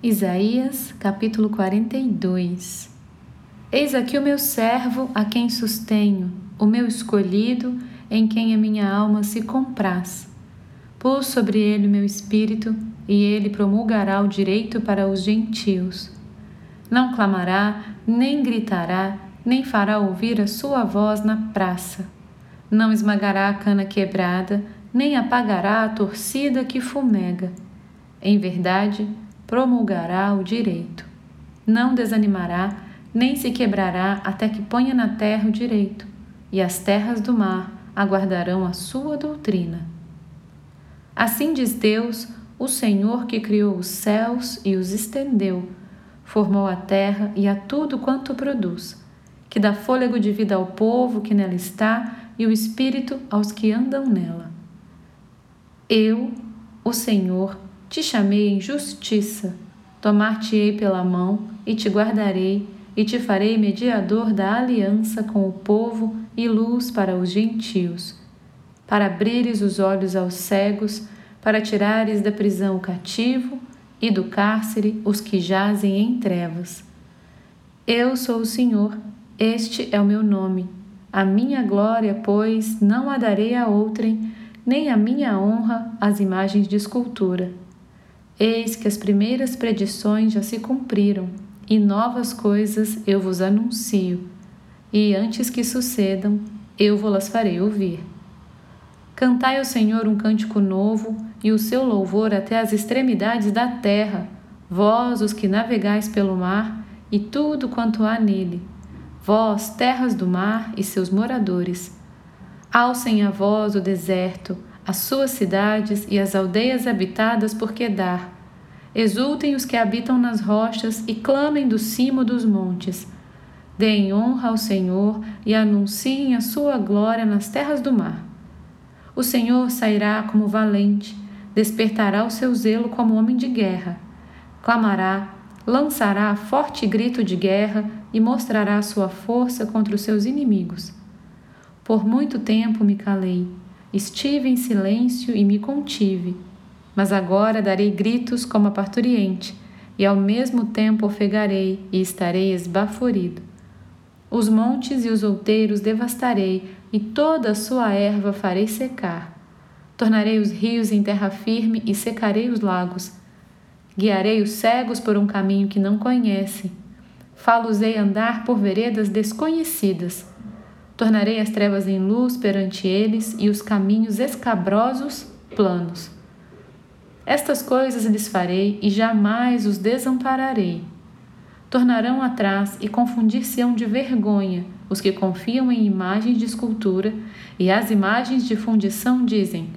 Isaías capítulo 42 Eis aqui o meu servo a quem sustenho, o meu escolhido em quem a minha alma se compraz. Pus sobre ele o meu espírito e ele promulgará o direito para os gentios. Não clamará, nem gritará, nem fará ouvir a sua voz na praça. Não esmagará a cana quebrada, nem apagará a torcida que fumega. Em verdade, promulgará o direito. Não desanimará, nem se quebrará até que ponha na terra o direito, e as terras do mar aguardarão a sua doutrina. Assim diz Deus, o Senhor que criou os céus e os estendeu, formou a terra e a tudo quanto produz, que dá fôlego de vida ao povo que nela está e o espírito aos que andam nela. Eu, o Senhor, te chamei em justiça, tomar-te-ei pela mão e te guardarei, e te farei mediador da aliança com o povo e luz para os gentios, para abrires os olhos aos cegos, para tirares da prisão o cativo e do cárcere os que jazem em trevas. Eu sou o Senhor, este é o meu nome. A minha glória, pois, não a darei a outrem, nem a minha honra às imagens de escultura. Eis que as primeiras predições já se cumpriram, e novas coisas eu vos anuncio, e antes que sucedam, eu vos-las farei ouvir. Cantai ao Senhor um cântico novo e o seu louvor até as extremidades da terra, vós os que navegais pelo mar e tudo quanto há nele, vós, terras do mar e seus moradores. Alcem a voz o deserto, as suas cidades e as aldeias habitadas por Quedar. Exultem os que habitam nas rochas e clamem do cimo dos montes. Deem honra ao Senhor e anunciem a sua glória nas terras do mar. O Senhor sairá como valente, despertará o seu zelo como homem de guerra. Clamará, lançará forte grito de guerra e mostrará sua força contra os seus inimigos. Por muito tempo me calei Estive em silêncio e me contive, mas agora darei gritos como a parturiente, e ao mesmo tempo ofegarei e estarei esbaforido. Os montes e os outeiros devastarei, e toda a sua erva farei secar. Tornarei os rios em terra firme e secarei os lagos. Guiarei os cegos por um caminho que não conhecem. Falo-os-ei andar por veredas desconhecidas Tornarei as trevas em luz perante eles e os caminhos escabrosos planos. Estas coisas lhes farei e jamais os desampararei. Tornarão atrás e confundir-se-ão de vergonha os que confiam em imagens de escultura, e as imagens de fundição dizem: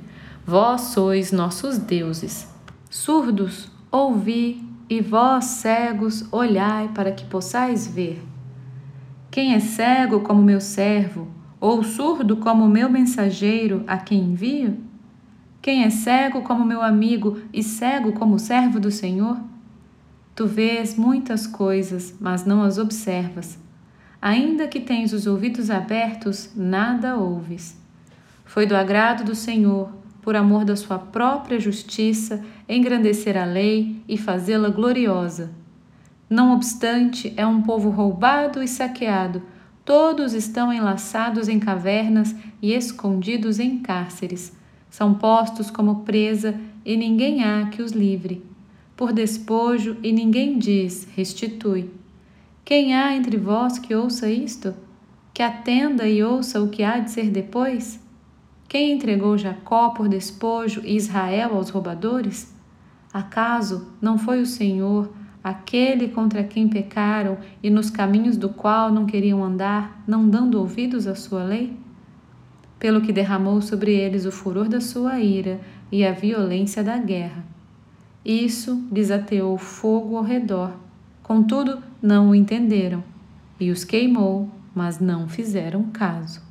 Vós sois nossos deuses. Surdos, ouvi, e vós, cegos, olhai para que possais ver. Quem é cego como meu servo, ou surdo como meu mensageiro a quem envio? Quem é cego como meu amigo e cego como servo do Senhor? Tu vês muitas coisas, mas não as observas. Ainda que tens os ouvidos abertos, nada ouves. Foi do agrado do Senhor, por amor da sua própria justiça, engrandecer a lei e fazê-la gloriosa. Não obstante, é um povo roubado e saqueado. Todos estão enlaçados em cavernas e escondidos em cárceres. São postos como presa e ninguém há que os livre. Por despojo e ninguém diz: restitui. Quem há entre vós que ouça isto? Que atenda e ouça o que há de ser depois? Quem entregou Jacó por despojo e Israel aos roubadores? Acaso não foi o Senhor? Aquele contra quem pecaram e nos caminhos do qual não queriam andar, não dando ouvidos à sua lei? Pelo que derramou sobre eles o furor da sua ira e a violência da guerra. Isso lhes ateou fogo ao redor, contudo não o entenderam, e os queimou, mas não fizeram caso.